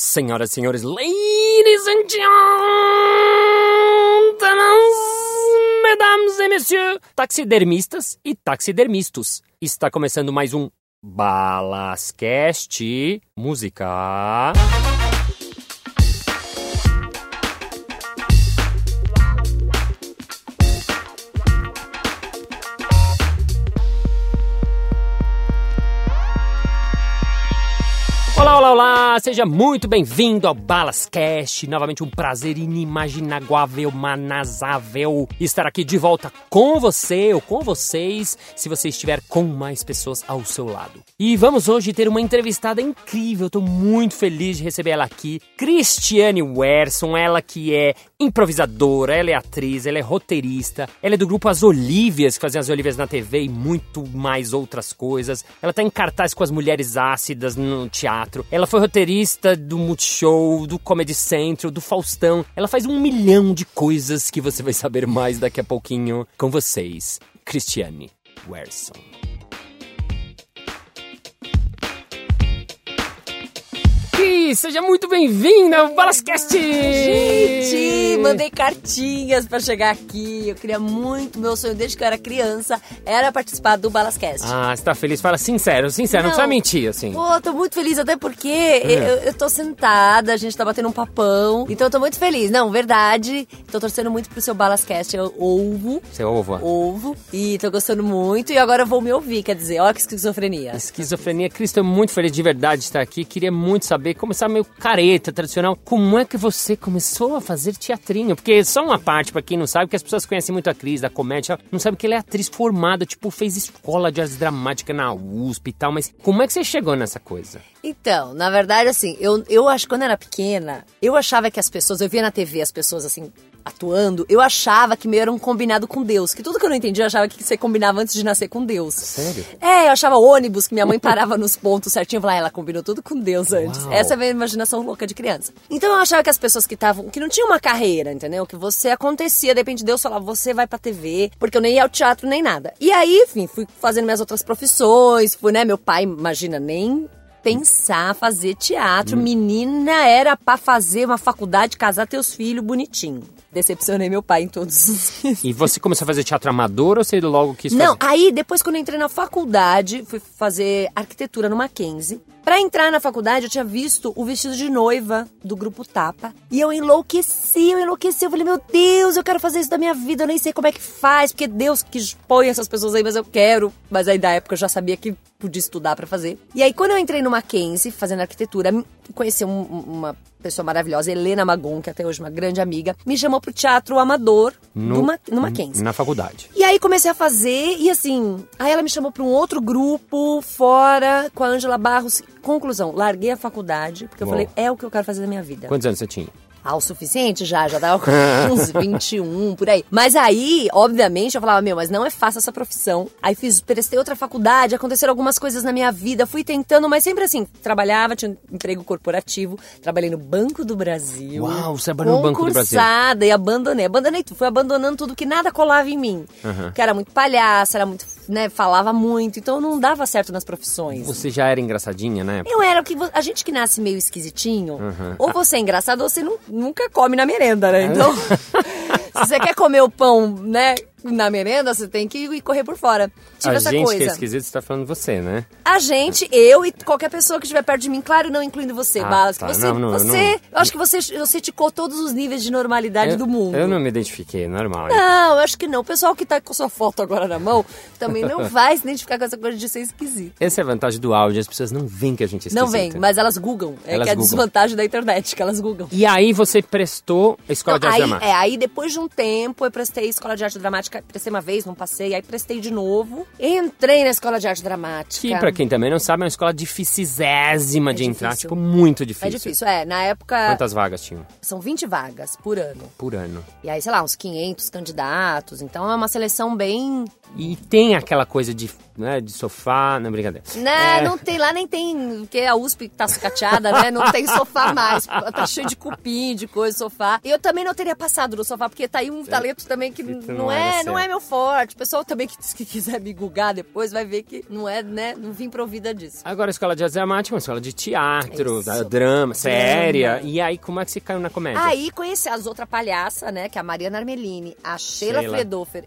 Senhoras e senhores, ladies and gentlemen, mesdames et messieurs, taxidermistas e taxidermistos. Está começando mais um Balascast Música. Seja muito bem-vindo ao Balascast. Novamente um prazer inimaginável, manasável estar aqui de volta com você ou com vocês, se você estiver com mais pessoas ao seu lado. E vamos hoje ter uma entrevistada incrível, estou muito feliz de receber ela aqui, Cristiane Werson, ela que é improvisadora, ela é atriz, ela é roteirista, ela é do grupo As Olívias, que fazem As Olívias na TV e muito mais outras coisas. Ela tá em cartaz com as mulheres ácidas no teatro. Ela foi roteirista do Multishow, do Comedy Central, do Faustão. Ela faz um milhão de coisas que você vai saber mais daqui a pouquinho com vocês. Cristiane Werson. Seja muito bem-vinda ao Balascast! Gente, mandei cartinhas pra chegar aqui. Eu queria muito, meu sonho desde que eu era criança era participar do Balascast. Ah, você tá feliz? Fala sincero, sincero, não, não precisa mentir, assim. Pô, tô muito feliz, até porque é. eu, eu tô sentada, a gente tá batendo um papão, então eu tô muito feliz. Não, verdade, tô torcendo muito pro seu Balascast, eu ovo. Seu ovo? Ovo, e tô gostando muito, e agora eu vou me ouvir, quer dizer, olha que esquizofrenia. Esquizofrenia, Cris, tô muito feliz de verdade de estar aqui, queria muito saber, começar meio careta, tradicional, como é que você começou a fazer teatrinho? Porque só uma parte, para quem não sabe, que as pessoas conhecem muito a Cris, da comédia, não sabe que ela é atriz formada, tipo, fez escola de artes dramáticas na USP e tal, mas como é que você chegou nessa coisa? Então, na verdade, assim, eu, eu acho que quando eu era pequena, eu achava que as pessoas, eu via na TV as pessoas assim, atuando, eu achava que meio era um combinado com Deus. Que tudo que eu não entendia, eu achava que você combinava antes de nascer com Deus. Sério? É, eu achava ônibus, que minha mãe parava nos pontos certinho. Eu falava, ah, ela combinou tudo com Deus antes. Uau. Essa é a minha imaginação louca de criança. Então eu achava que as pessoas que estavam, que não tinham uma carreira, entendeu? Que você acontecia, de repente Deus falava, você vai pra TV, porque eu nem ia ao teatro nem nada. E aí, enfim, fui fazendo minhas outras profissões, fui, né? Meu pai, imagina, nem pensar fazer teatro. Hum. Menina era para fazer uma faculdade, casar teus filhos bonitinho. Decepcionei meu pai em todos os E você começou a fazer teatro amador ou você logo quis fazer? Não, aí depois quando eu entrei na faculdade, fui fazer arquitetura no Mackenzie. Para entrar na faculdade, eu tinha visto o vestido de noiva do grupo Tapa. E eu enlouqueci, eu enlouqueci. Eu falei, meu Deus, eu quero fazer isso da minha vida. Eu nem sei como é que faz, porque Deus que põe essas pessoas aí, mas eu quero. Mas aí da época eu já sabia que podia estudar para fazer. E aí, quando eu entrei no Mackenzie, fazendo arquitetura, conheci um, uma pessoa maravilhosa, Helena Magon, que até hoje é uma grande amiga, me chamou pro teatro amador no, Ma no Mackenzie. Na faculdade. E aí comecei a fazer, e assim, aí ela me chamou para um outro grupo, fora, com a Ângela Barros. Conclusão, larguei a faculdade, porque Uou. eu falei, é o que eu quero fazer na minha vida. Quantos anos você tinha? Ah, o suficiente já, já dava uns 21, por aí. Mas aí, obviamente, eu falava, meu, mas não é fácil essa profissão. Aí fiz, prestei outra faculdade, aconteceram algumas coisas na minha vida, fui tentando, mas sempre assim, trabalhava, tinha um emprego corporativo, trabalhei no Banco do Brasil. Uau, você trabalhou no Banco do Brasil. e abandonei, abandonei tudo, fui abandonando tudo que nada colava em mim. Uhum. Que era muito palhaça, era muito, né, falava muito, então não dava certo nas profissões. Você já era engraçadinha, né? Eu era, o que a gente que nasce meio esquisitinho, uhum. ou você é engraçado ou você não nunca come na merenda, né? Então, se você quer comer o pão, né, na merenda, você tem que ir correr por fora. Tive a gente coisa. que é esquisito, você tá falando você, né? A gente, eu e qualquer pessoa que estiver perto de mim, claro, não incluindo você, ah, Balas. Tá. Você, não, não, você não. eu acho que você, você ticou todos os níveis de normalidade eu, do mundo. Eu não me identifiquei, normal. Não, eu acho que não. O pessoal que tá com sua foto agora na mão também não vai se identificar com essa coisa de ser esquisito. Essa é a vantagem do áudio, as pessoas não veem que a gente é esquisito. Não vem, mas elas googam. É elas que é a desvantagem da internet, que elas googam. E aí você prestou a Escola não, de Arte aí, Dramática? É, aí depois de um tempo eu prestei Escola de Arte Dramática, prestei uma vez, não passei, aí prestei de novo. Entrei na escola de arte dramática. Que, pra quem também não sabe, é uma escola dificilésima é de difícil. entrar, tipo, muito difícil. É difícil, é. Na época. Quantas vagas tinham? São 20 vagas por ano. Por ano. E aí, sei lá, uns 500 candidatos. Então é uma seleção bem. E tem aquela coisa de né, de sofá, não brincadeira. Né, é... não tem lá, nem tem, porque a USP tá sucateada, né, não tem sofá mais, tá cheio de cupim, de coisa, sofá. E eu também não teria passado no sofá, porque tá aí um talento também que, que não, não, é, É, não é meu forte. O pessoal também que, que quiser me gugar depois vai ver que não é, né? Não vim provida disso. Agora a escola de dramática é uma escola de teatro, Isso. drama, séria. E aí, como é que você caiu na comédia? Aí conheci as outras palhaças, né? Que é a Mariana Armelini, a Sheila, Sheila.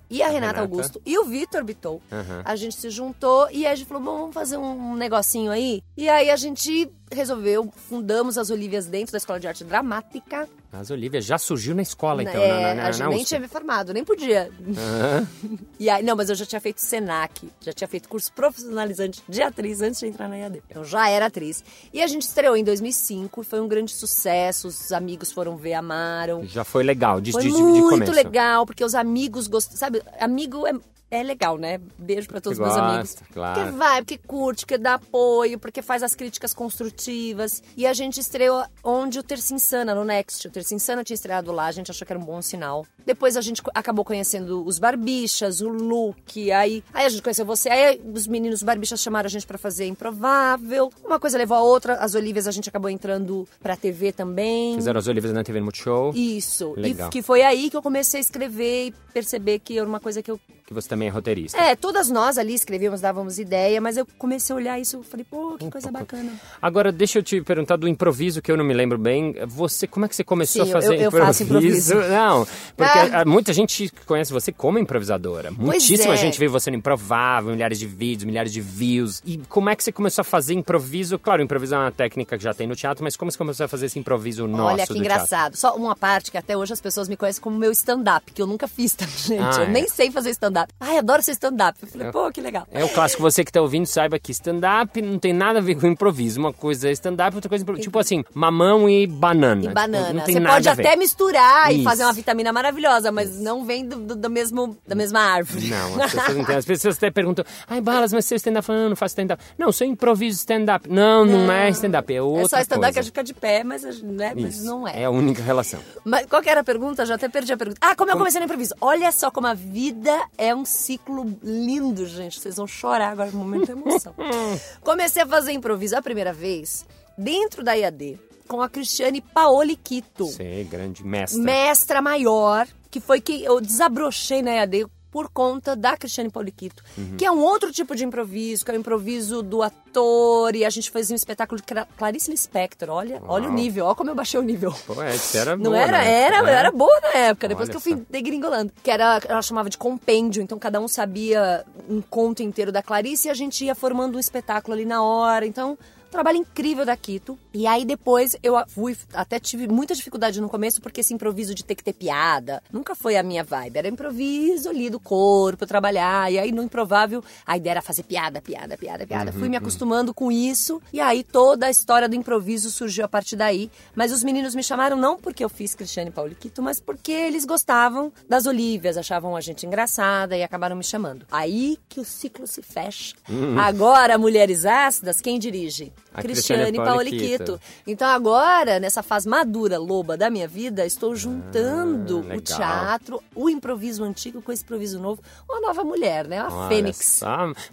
E a, Renata, Renata. Augusto e o Vitor Bitou. Aham. A gente se juntou e aí a gente falou, bom, vamos fazer um negocinho aí. E aí a gente resolveu, fundamos as Olívias dentro da Escola de Arte Dramática. Mas Olivia já surgiu na escola, então, É, na, na, na, a gente na nem tinha me formado, nem podia. Aham. E aí, não, mas eu já tinha feito Senac, já tinha feito curso profissionalizante de atriz antes de entrar na IAD. Eu já era atriz. E a gente estreou em 2005 e foi um grande sucesso. Os amigos foram ver, amaram. Já foi legal, de, Foi de, de muito legal, porque os amigos gostam. Sabe, amigo é, é legal, né? Beijo pra todos os meus amigos. claro. Porque vai, porque curte, porque dá apoio, porque faz as críticas construtivas. E a gente estreou onde o Terça Insana, no Next. O Terça Insana tinha estreado lá, a gente achou que era um bom sinal. Depois a gente acabou conhecendo os Barbichas, o Luke, aí, aí a gente conheceu você. Aí os meninos Barbichas chamaram a gente pra fazer Improvável. Uma coisa levou a outra. As Olívias a gente acabou entrando pra TV também. Fizeram as Olivas na TV no Multishow, Isso. Legal. E que foi aí que eu comecei a escrever e perceber que era uma coisa que eu. Que você também é roteirista. É, todas nós ali escrevíamos, dávamos ideia, mas eu comecei a olhar isso e falei, pô, que coisa bacana. Agora, deixa eu te perguntar do improviso, que eu não me lembro bem. Você, como é que você começou Sim, a fazer eu- eu faço improviso. Não, porque Ah. muita gente conhece você como improvisadora. Muitíssima é. gente vê você no Improvável, milhares de vídeos, milhares de views. E como é que você começou a fazer improviso? Claro, improviso é uma técnica que já tem no teatro, mas como você começou a fazer esse improviso nosso Olha que do engraçado. Só uma parte que até hoje as pessoas me conhecem como meu stand-up, que eu nunca fiz, tá, gente? Ah, eu é. nem sei fazer stand-up. Ai, adoro ser stand-up. Eu falei, pô, que legal. É o clássico, você que tá ouvindo, saiba que stand-up não tem nada a ver com improviso. Uma coisa é stand-up, outra coisa é improviso. Tipo assim, mamão e banana. E Tipo, banana. Não tem Você nada pode até misturar e Isso. fazer uma vitamina maravilhosa, mas não vem do, do- do mesmo, da mesma árvore. Não, as pessoas não entendem. As pessoas até perguntam, ai, Balas, mas você é stand-up? Falando, não faço stand-up. Não, eu sou improviso stand-up. Não, não, é stand-up, é outra É só stand-up que a gente fica de pé, mas, né, mas não É a única relação. Mas qual que era a pergunta? Já até perdi a pergunta. Ah, como eu comecei no improviso. Olha só como a vida é um ciclo lindo, gente. Vocês vão chorar agora no momento da emoção. comecei a fazer improviso a primeira vez dentro da IAD com a Cristiane Paoli Quito. Sei, grande mestra. Mestra maior, que foi que eu desabrochei na EAD por conta da Cristiane Pauliquito, Uhum. que é um outro tipo de improviso, que é o improviso do ator, e a gente fazia um espetáculo de Cla- Clarice Lispector, olha, olha o nível, olha como eu baixei o nível. Pô, é, era Não boa, era, né? era, É. era boa na época, depois Olha que eu fui só. degringolando. Que era, ela chamava de compêndio, então cada um sabia um conto inteiro da Clarice e a gente ia formando um espetáculo ali na hora, então... Trabalho incrível da Quito. E aí depois eu fui, até tive muita dificuldade no começo, porque esse improviso de ter que ter piada nunca foi a minha vibe. Era improviso ali do corpo, trabalhar. E aí no improvável, a ideia era fazer piada, piada, piada, piada. fui me acostumando com isso. E aí toda a história do improviso surgiu a partir daí. Mas os meninos me chamaram não porque eu fiz Cristiane Pauliquito, mas porque eles gostavam das Olívias, achavam a gente engraçada e acabaram me chamando. Aí que o ciclo se fecha. Agora, Mulheres Ácidas, quem dirige? A Cristiane Pauliquito. Então agora, nessa fase madura, loba da minha vida, estou juntando Ah, o teatro, o improviso antigo com esse improviso novo. Uma nova mulher, né? Uma Olha fênix.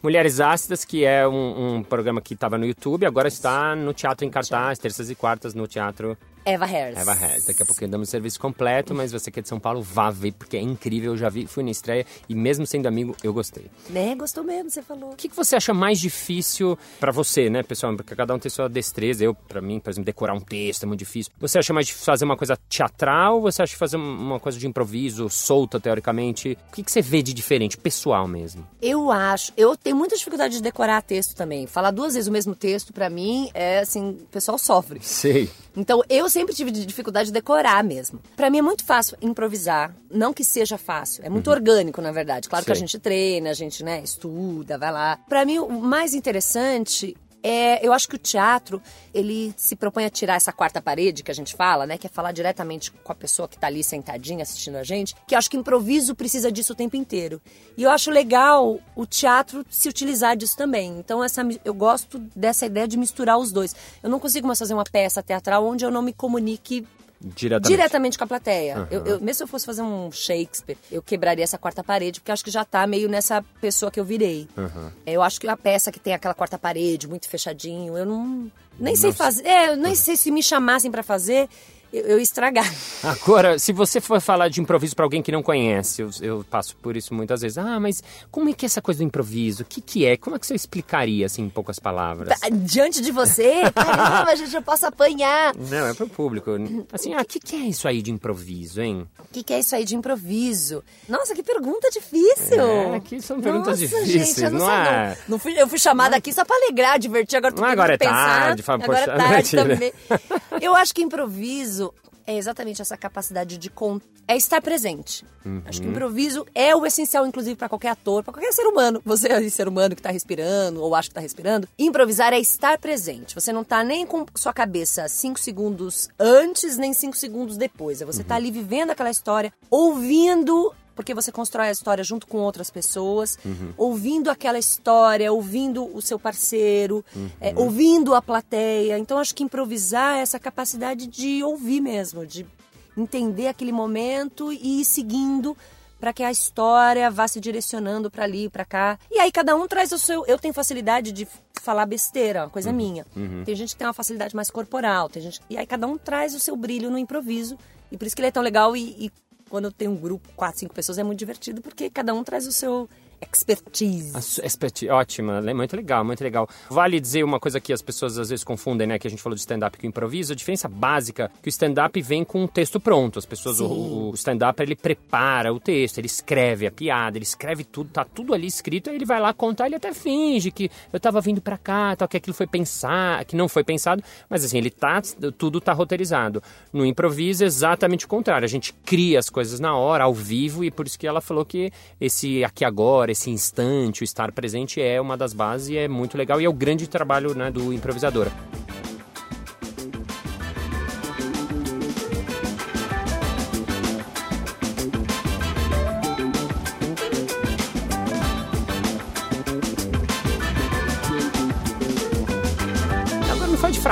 Mulheres Ácidas, que é um, um programa que estava no YouTube, agora está no teatro em cartaz, terças e quartas no teatro Eva Harris. Eva Harris. Daqui a pouquinho damos o serviço completo, mas você que é de São Paulo, vá ver, porque é incrível. Eu já vi, fui na estreia e mesmo sendo amigo, eu gostei. Né? Gostou mesmo, você falou. O que, que você acha mais difícil pra você, né, pessoal? Porque cada um tem sua destreza. Eu, pra mim, por exemplo, decorar um texto é muito difícil. Você acha mais difícil fazer uma coisa teatral ou você acha fazer uma coisa de improviso, solta, teoricamente? O que, que você vê de diferente, pessoal mesmo? Eu acho. Eu tenho muita dificuldade de decorar texto também. Falar duas vezes o mesmo texto, pra mim, é assim, o pessoal sofre. Sei. Então, eu sempre tive dificuldade de decorar mesmo. Pra mim é muito fácil improvisar, não que seja fácil, é muito orgânico, na verdade. Claro que a gente treina, a gente, né, estuda, vai lá. Pra mim o mais interessante é, eu acho que o teatro, ele se propõe a tirar essa quarta parede que a gente fala, né, que é falar diretamente com a pessoa que tá ali sentadinha assistindo a gente, que eu acho que improviso precisa disso o tempo inteiro. E eu acho legal o teatro se utilizar disso também. Então essa eu gosto dessa ideia de misturar os dois. Eu não consigo mais fazer uma peça teatral onde eu não me comunique Diretamente. diretamente com a plateia. Eu, eu- mesmo se eu fosse fazer um Shakespeare, eu quebraria essa quarta parede, porque eu acho que já tá meio nessa pessoa que eu virei. Eu acho que a peça que tem aquela quarta parede, muito fechadinho, eu não. Nem sei fazer. É, eu nem sei se me chamassem pra fazer. Eu, eu estragar. Agora, se você for falar de improviso para alguém que não conhece, eu, eu, passo por isso muitas vezes. Ah, mas como é que é essa coisa do improviso? O que, que é? Como é que você explicaria, assim, em poucas palavras? Tá, diante de você? Caramba, gente, eu posso apanhar. Não, é pro público. Assim, ah, o que, que é isso aí de improviso, hein? O que, que é isso aí de improviso? Nossa, que pergunta difícil. É, aqui são perguntas Nossa, difíceis, gente, eu não, não sei, é? não, não fui, eu fui chamada aqui só pra alegrar, divertir, agora tô Não, tentando agora é pensar. tarde, fala, agora poxa, é tarde mentira. também. Eu acho que improviso é exatamente essa capacidade de con... é estar presente. Acho que Uhum. improviso é o essencial, inclusive, para qualquer ator, para qualquer ser humano. Você é ser humano que tá respirando ou acha que tá respirando. Improvisar é estar presente. Você não tá nem com sua cabeça cinco segundos antes, nem cinco segundos depois. É você tá ali vivendo aquela história, ouvindo porque você constrói a história junto com outras pessoas, ouvindo aquela história, ouvindo o seu parceiro, é, ouvindo a plateia. Então, acho que improvisar é essa capacidade de ouvir mesmo, de entender aquele momento e ir seguindo para que a história vá se direcionando para ali, para cá. E aí cada um traz o seu. Eu tenho facilidade de falar besteira, uma coisa minha. Tem gente que tem uma facilidade mais corporal, tem gente. E aí cada um traz o seu brilho no improviso. E por isso que ele é tão legal e, e quando tem um grupo, quatro, cinco pessoas, é muito divertido, porque cada um traz o seu expertise. A su- experti- Ótima, muito legal, muito legal. Vale dizer uma coisa que as pessoas às vezes confundem, né? Que a gente falou de stand-up com improviso. A diferença básica é que o stand-up vem com um texto pronto. As pessoas, o, Sim. o stand-up, ele prepara o texto, ele escreve a piada, ele escreve tudo, tá tudo ali escrito, aí ele vai lá contar, ele até finge que eu tava vindo pra cá, tal, que aquilo foi pensar, que não foi pensado, mas assim, ele tá, tudo tá roteirizado. No improviso, é exatamente o contrário. A gente cria as coisas na hora, ao vivo, e por isso que ela falou que esse aqui agora, esse instante, o estar presente é uma das bases e é muito legal e é o grande trabalho né, do improvisador.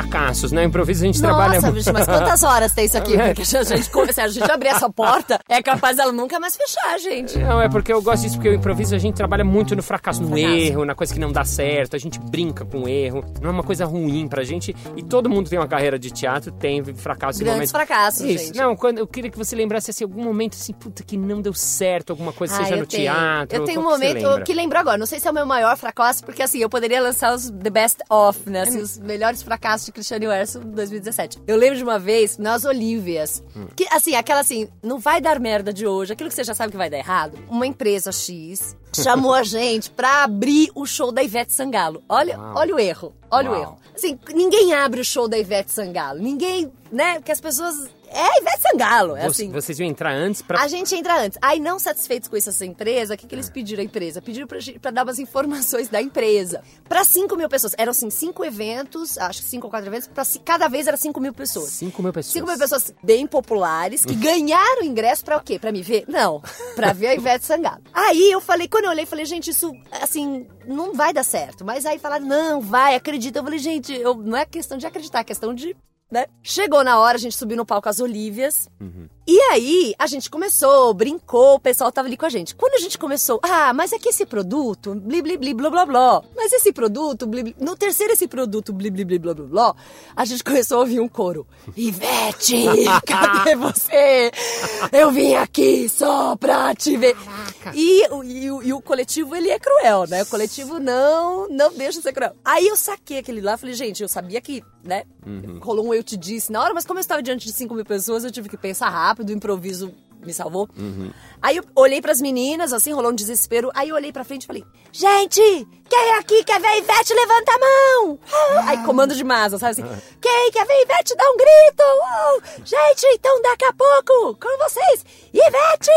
Fracassos, né? Improviso a gente trabalha Nossa, muito. bicho, mas quantas horas tem isso aqui? É. Porque se a gente, se a gente abrir essa porta, é capaz dela nunca mais fechar, gente. Não, é porque eu gosto disso, porque o improviso a gente trabalha muito no fracasso, no Fracasso. erro, na coisa que não dá certo, a gente brinca com o erro, não é uma coisa ruim pra gente. E todo mundo tem uma carreira de teatro, tem fracasso Grandes fracassos, Isso. gente. Não, quando, eu queria que você lembrasse assim, algum momento assim, puta, que não deu certo, alguma coisa, Ah, seja no tenho. teatro. Eu tenho um momento lembra? que lembro agora. Não sei se é o meu maior fracasso, porque assim, eu poderia lançar os The Best Of, né? Assim, os melhores fracassos de Cristiano Werson 2017. Eu lembro de uma vez, nas Olívias, Hum. que assim, aquela assim, não vai dar merda de hoje, aquilo que você já sabe que vai dar errado. Uma empresa X chamou a gente pra abrir o show da Ivete Sangalo. Olha, Uau. olha o erro. Olha Uau. o erro. Assim, ninguém abre o show da Ivete Sangalo. Ninguém, né? Porque as pessoas. É a Ivete Sangalo. É Você- assim. Vocês iam entrar antes pra. A gente entra antes. Aí, não satisfeitos com isso, essa empresa, o que, que eles pediram à empresa? Pediram pra, pra dar umas informações da empresa. Pra 5 mil pessoas. Eram, assim, cinco eventos, acho que cinco ou quatro eventos, pra, cada vez era 5 mil pessoas. 5 mil pessoas. 5 mil pessoas bem populares que ganharam ingresso pra o quê? Pra me ver? Não, pra ver a Ivete Sangalo. Aí eu falei, quando eu olhei, falei, gente, isso, assim, não vai dar certo. Mas aí falaram, não, vai, acredita. Eu falei, gente, eu, não é questão de acreditar, é questão de. Né? Chegou na hora, a gente subiu no palco as Olívias. E aí, a gente começou, brincou, o pessoal tava ali com a gente. Quando a gente começou, ah, mas é que esse produto, bli bli bli blá blá blá. Mas esse produto, bli, bli, no terceiro esse produto, bli bli bli blá blá blá, a gente começou a ouvir um coro. Ivete, cadê você? Eu vim aqui só pra te ver. E, e o- e o coletivo, ele é cruel, né? O coletivo não, não deixa de ser cruel. Aí eu saquei aquele lá, falei, gente, eu sabia que, né? Rolou um eu te disse na hora, mas como eu estava diante de 5 mil pessoas, eu tive que pensar rápido, o improviso me salvou. Aí eu olhei pras meninas, assim, rolou um desespero. Aí eu olhei pra frente e falei: Gente, quem aqui quer ver a Ivete? Levanta a mão! Ah! Aí comando de massa, sabe assim? Quem quer ver a Ivete? Dá um grito! Uou! Gente, então daqui a pouco, com vocês, Ivete!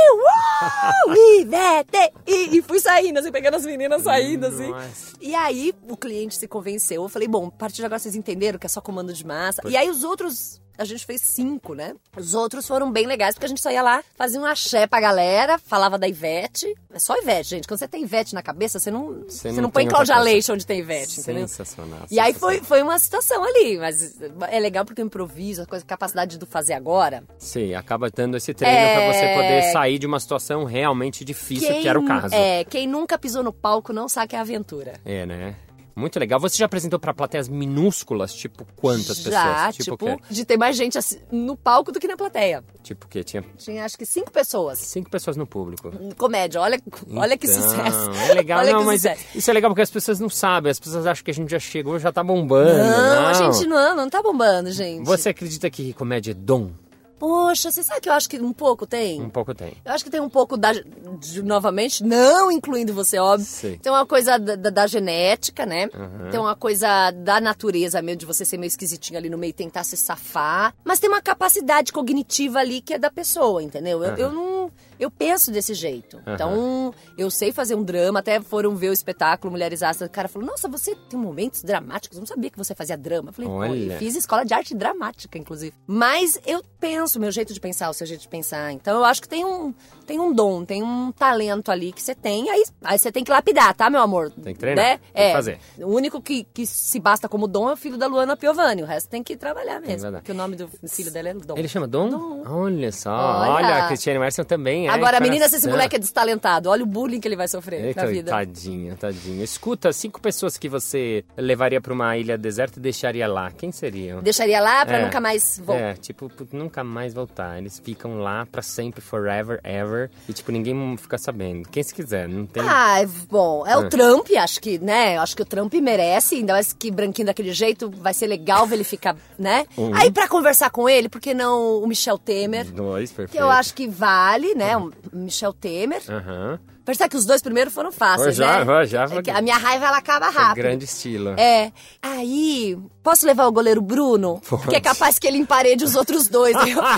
Uou! Ivete! E, e fui saindo, assim, pegando as meninas saindo, assim. Nossa. E aí o cliente se convenceu. Eu falei, bom, a partir de agora vocês entenderam que é só comando de massa. E aí os outros. A gente fez cinco, né? Os outros foram bem legais, porque a gente só ia lá, fazia um axé pra galera, falava da Ivete. É só Ivete, gente. Quando você tem Ivete na cabeça, você não, você Você não, não põe Cláudia. Leite onde tem Ivete, entendeu? Sensacional. E aí sensacional. foi, foi uma situação ali, mas é legal porque o improviso, a coisa, a capacidade do fazer agora. Sim, acaba dando esse treino É. pra você poder sair de uma situação realmente difícil, que era o caso. É, quem nunca pisou no palco não sabe que é aventura. É, né? Muito legal. Você já apresentou pra plateias minúsculas? Tipo, quantas Já, pessoas? tipo, o quê? de ter mais gente assim, no palco do que na plateia. Tipo o quê? Tinha Tinha acho que cinco pessoas. cinco pessoas no público. Comédia, olha, olha que Então, sucesso. É legal, olha não, mas sucesso. isso é legal porque as pessoas não sabem. As pessoas acham que a gente já chegou, já tá bombando. Não, Não, a gente não, não tá bombando, gente. Você acredita que comédia é dom? Poxa, você sabe que eu acho que um pouco tem? Um pouco tem. Eu acho que tem um pouco da. de- novamente, não incluindo você, óbvio. Sim. Tem uma coisa da, da- genética, né? Uhum. Tem uma coisa da natureza mesmo, de você ser meio esquisitinho ali no meio e tentar se safar. Mas tem uma capacidade cognitiva ali que é da pessoa, entendeu? Eu, eu não. Eu penso desse jeito. Então, eu sei fazer um drama. Até foram ver o espetáculo Mulheres Astras. O cara falou: Nossa, você tem momentos dramáticos. Eu não sabia que você fazia drama. Eu falei: Pô, Olha. eu fiz escola de arte dramática, inclusive. Mas eu penso, meu jeito de pensar, o seu jeito de pensar. Então eu acho que tem um, tem um dom, tem um talento ali que você tem. Aí, aí você tem que lapidar, tá, meu amor? Tem que treinar, Né? tem que é, fazer. O único que, que se basta como dom é o filho da Luana Piovani. O resto tem que trabalhar mesmo. Porque o nome do filho dela é Dom. Ele chama Dom? Olha só. Olha. Olha, a Cristiane Merson também é. Agora, menina, se esse coração. moleque é destalentado, olha o bullying que ele vai sofrer Eita, na vida. tadinho, tadinho. Escuta, cinco pessoas que você levaria pra uma ilha deserta e deixaria lá. Quem seriam? Deixaria lá pra É. nunca mais voltar. É, tipo, nunca mais voltar. Eles ficam lá pra sempre, forever, ever. E, tipo, ninguém fica sabendo. Quem se quiser, não tem. Ah, é- bom, é o É. Trump, acho que, né? Acho que o Trump merece, ainda mais que branquinho daquele jeito, vai ser legal ver ele ficar, né? Uhum. Aí pra conversar com ele, por que não o Michel Temer? Dois, perfeito. Que eu acho que vale, né? O Michel Temer. Aham. Percebe que os dois primeiros foram fáceis, já, né? já, foi- É a minha raiva, ela acaba Foi rápido. grande estilo. É. Aí, posso levar o goleiro Bruno? Pode. Porque é capaz que ele emparede os outros dois. Aí eu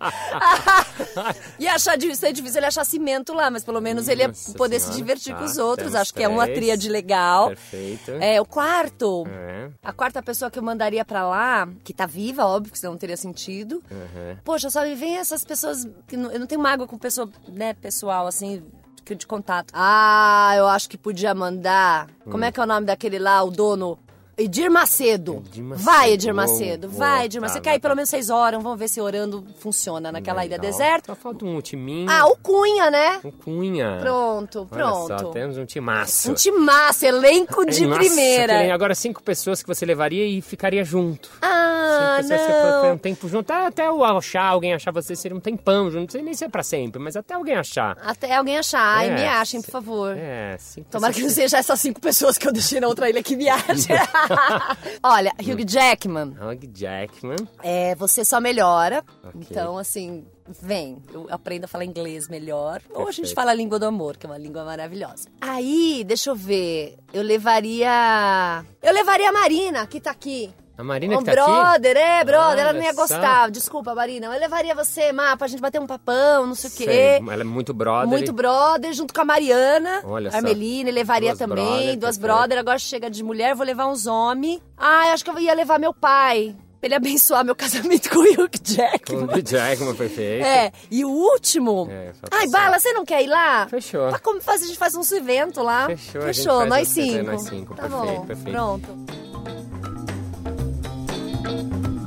e achar de ser difícil ele achar cimento lá, mas pelo menos ele ia Nossa poder se Senhora. divertir com Tá, os outros. temos Acho que é uma três. tríade legal. Perfeito. É, o quarto. É. A quarta pessoa que eu mandaria pra lá, que tá viva, óbvio, que senão não teria sentido. Uhum. Poxa, só me vem essas pessoas que não- eu não tenho mágoa com pessoa, né, pessoal, assim, de contato. Ah, eu acho que podia mandar. Como é que é o nome daquele lá, o dono? Edir Macedo. Edir Macedo. Vai, Edir Macedo. boa. Vai, Edir Tá, Macedo. vai, Cai pelo tá. menos seis horas. Vamos ver se orando funciona naquela ilha Legal. deserta. Só falta um timinho. Ah, o Cunha, né? Um cunha. Pronto, Olha só, pronto. temos um timaço. Um timaço, elenco de Nossa, primeira. que Agora cinco pessoas que você levaria e ficaria junto. Ah, Cinco pessoas que você não. um tempo junto. Até, até eu achar, alguém achar você seria um tempão junto. Não sei nem se é pra sempre, mas até alguém achar. Até alguém achar. Ai, É, me achem, por favor. É, cinco Tomara que não seja essas cinco pessoas que eu deixei na outra ilha que me achem. Olha, Hugh Jackman, Hugh Jackman. é, você só melhora. Ok. Então, assim, vem. Eu aprendo a falar inglês melhor. Ou a gente Perfeito. fala a língua do amor, que é uma língua maravilhosa. Aí, deixa eu ver. Eu levaria. Eu levaria a Marina, que tá aqui. A Marina Um que tá aqui. brother, é, brother, ela Olha não ia só. gostar. Desculpa, Marina. Eu levaria você, Má, pra gente bater um papão, não sei o quê. Ela é muito brother. Muito brother, junto com a Mariana. Olha só. Armeline, levaria Duas também. brother, duas perfeito. brother. Agora chega de mulher, vou levar uns homens. Ah, eu acho que eu ia levar meu pai. Pra ele abençoar meu casamento com o Hugh Jackman. Hugh Jackman, perfeito. É, e o último. É, só Ai. Bala, você não quer ir lá? Fechou. Pra como faz, a gente faz uns eventos lá. Fechou, Fechou, nós evento, cinco. nós cinco, Tá perfeito, bom, perfeito. pronto. Música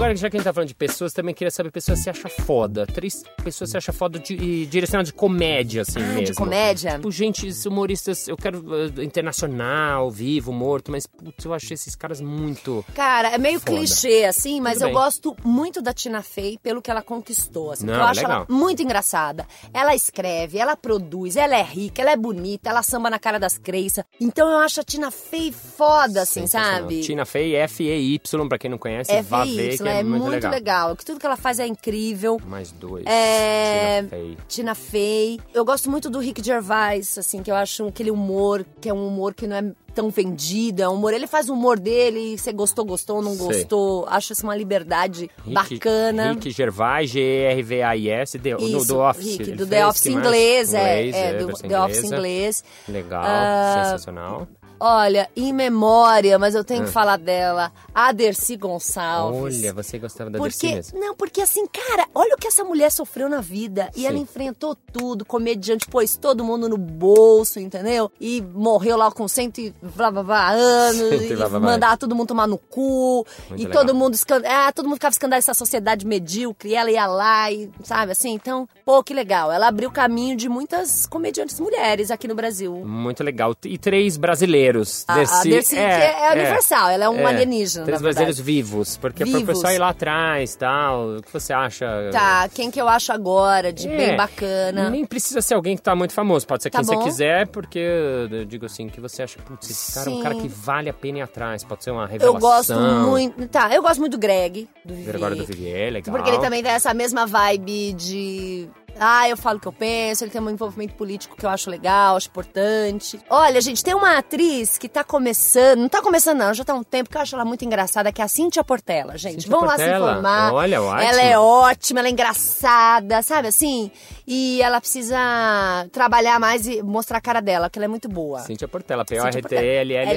Agora, já que a gente tá falando de pessoas, também queria saber pessoas se acha foda. Três pessoas se acha foda de, e direcionada de comédia, assim Ah, mesmo. de comédia? Tipo, gente, humoristas, eu quero eh, internacional, vivo, morto, mas, putz, eu achei esses caras muito... Cara, é meio Foda. clichê, assim, mas Tudo eu bem. gosto muito da Tina Fey pelo que ela conquistou. Assim, Não, eu acho legal. ela muito engraçada. Ela escreve, ela produz, ela é rica, ela é bonita, ela samba na cara das crenças. Então eu acho a Tina Fey foda, assim, sabe? Tina Fey, F-E-Y, pra quem não conhece, É vá ver, FY, é, é muito, muito legal. Que tudo que ela faz é incrível. Mais dois. É. Tina Fey. Tina Fey. Eu gosto muito do Rick Gervais, assim, que eu acho aquele humor, que é um humor que não é tão vendido, é um humor. Ele faz o humor dele, você gostou, gostou, não Sei. gostou. Acho isso uma liberdade Rick- bacana. Rick Gervais, G-E-R-V-A-I-S, do, do, do Office. Rick, do The Office que mais? inglês, é, Inglês, é, do The Office inglês. Legal, Ah, sensacional. Olha, em memória, mas eu tenho que falar dela, a Dercy Gonçalves. Olha, você gostava da porque, Dercy mesmo. Não, porque assim, cara, olha o que essa mulher sofreu na vida. E Sim. ela enfrentou tudo, comediante, pôs todo mundo no bolso, entendeu? E morreu lá com cento e blá, blá, blá anos, e e mandava todo mundo tomar no cu. Muito e legal. todo mundo, escan- ah, todo mundo ficava escandalizado essa sociedade medíocre. E ela ia lá e, sabe, assim, então, pô, que legal. Ela abriu caminho de muitas comediantes mulheres aqui no Brasil. Muito legal. E três brasileiros. A, a Dercy, que é, é universal, ela é um é. alienígena, Três brasileiros vivos. Porque Vivos. pro pessoal ir lá atrás tal. O que você acha? Tá, quem que eu acho agora de É, bem bacana? Nem precisa ser alguém que tá muito famoso. Pode ser Tá quem você bom. quiser, porque eu digo assim, que você acha, putz, esse cara é um Sim. cara que vale a pena ir atrás. Pode ser uma revelação. Eu gosto muito. Tá, eu gosto muito do Greg, do Vivier. Gregório do Vivier, legal. Porque ele também tem essa mesma vibe de. Ah, eu falo o que eu penso, ele tem um envolvimento político que eu acho legal, acho importante. Olha, gente, tem uma atriz que tá começando, não tá começando não, já tá há um tempo que eu acho ela muito engraçada, que é a Cíntia Portela, gente. Cíntia Vamos lá Portela? se informar. Olha, ótimo. Ela é ótima, ela é engraçada, sabe assim? E ela precisa trabalhar mais e mostrar a cara dela, que ela é muito boa. Cíntia Portela. P-O-R-T-L-L-A.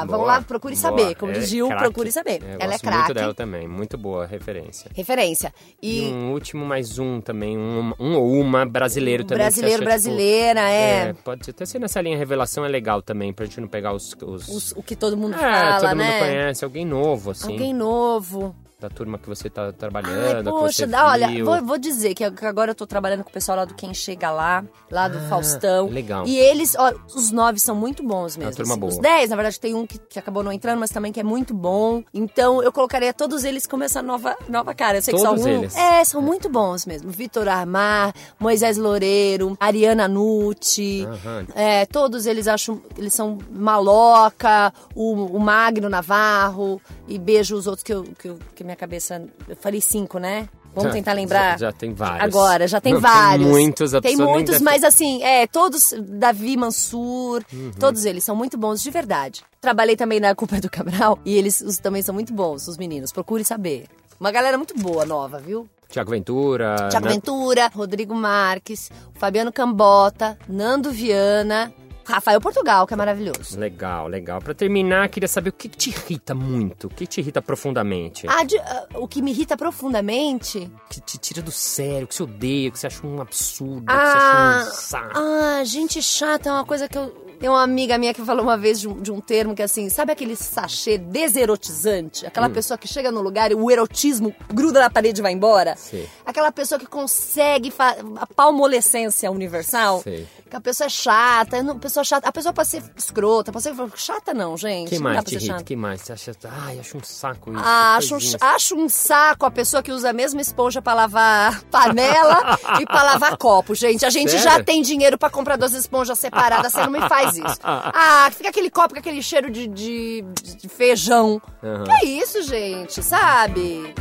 LLA. Vamos lá, procure saber. Como É diz Gil, craque. procure saber. É, Ela é gosto muito craque. dela também, muito boa referência. Referência. E, E, um último, mais um também, um, um ou uma brasileiro também. brasileiro, tipo, brasileira, é. Pode até ser nessa linha revelação, é legal também, pra gente não pegar os... os... Os- o que todo mundo é, fala, todo né? mundo conhece, alguém novo, assim, Alguém novo. Da turma que você tá Ai, trabalhando, que poxa, dá- olha, vou, vou dizer que que agora eu tô trabalhando com o pessoal lá do Quem Chega Lá, lá do Ah, Faustão. legal. E eles, ó, os nove são muito bons mesmo. turma assim. boa. Os dez, na verdade, tem um que, que acabou não entrando, mas também que é muito bom. Então eu colocaria todos eles como essa nova, nova cara. Eu sei que Todos são um- eles? É, são muito bons mesmo. Vitor Armar, Moisés Loureiro, Ariana Nucci. Aham. É, todos eles acham, eles são Maloca, o, o Magno Navarro, e beijo os outros que eu, que, eu, que minha cabeça. Eu falei cinco, né? Vamos Já- tentar lembrar? já- já tem vários. Agora, já tem Não, tem vários. muitos, Tem pessoa nem muitos, deve- mas assim, é, todos, Davi Mansur, Uhum. todos eles são muito bons de verdade. Trabalhei também na Culpa é do Cabral e eles os, também são muito bons, os meninos. Procure saber. Uma galera muito boa, nova, viu? Tiago Ventura. Tiago né? Ventura, Rodrigo Marques, Fabiano Cambota, Nando Viana, Rafael Portugal, que é maravilhoso. Legal, legal. Pra terminar, queria saber o que te irrita muito, o que te irrita profundamente, Ah, de- ah, o que me irrita profundamente. que te tira do sério, que você odeia, que você acha um absurdo, Ah, que você acha um saco. ah, gente chata é uma coisa que eu. Tem uma amiga minha que falou uma vez de um, de um termo que é assim, sabe aquele sachê deserotizante? Aquela Hum. pessoa que chega no lugar e o erotismo gruda na parede e vai embora? Sei. Aquela pessoa que consegue a palmolescência universal? Sei. Que a pessoa é chata, não- pessoa chata. A pessoa pode ser escrota, pode ser chata não, gente. Quem mais te irrita? Quem mais? Você acha, ai, acho um saco isso. Ah, acho, um, acho um saco a pessoa que usa a mesma esponja pra lavar panela e pra lavar copo, gente. A gente já Sério? tem dinheiro pra comprar duas esponjas separadas, você não me faz isso. Ah, fica aquele copo com aquele cheiro de, de, de feijão. Aham. Que isso, gente, sabe?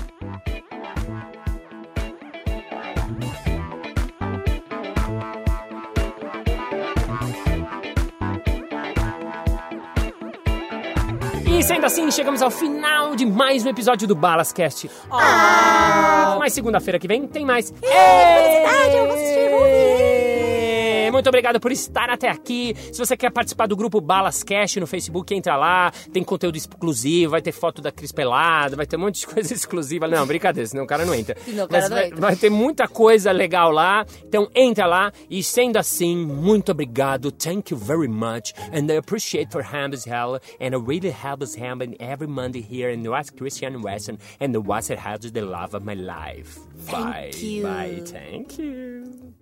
E sendo assim, chegamos ao final de mais um episódio do Balascast. Ah! Mas segunda-feira que vem tem mais. felicidade, eu vou assistir, vou! Muito obrigado por estar até aqui. Se você quer participar do grupo Balascast no Facebook, entra lá. Tem conteúdo exclusivo, vai ter foto da Cris Pelada, vai ter um monte de coisa exclusiva. Não, brincadeira, senão o cara não entra. Senão o cara Mas não vai, entra. vai ter muita coisa legal lá. Então entra lá. E sendo assim, muito obrigado. Thank you very much. And I appreciate for Hamb's Hell. And I really have us Ham every Monday here in West Christian Western. And the It Has the Love of My Life. Bye. Thank you. Bye. Thank you.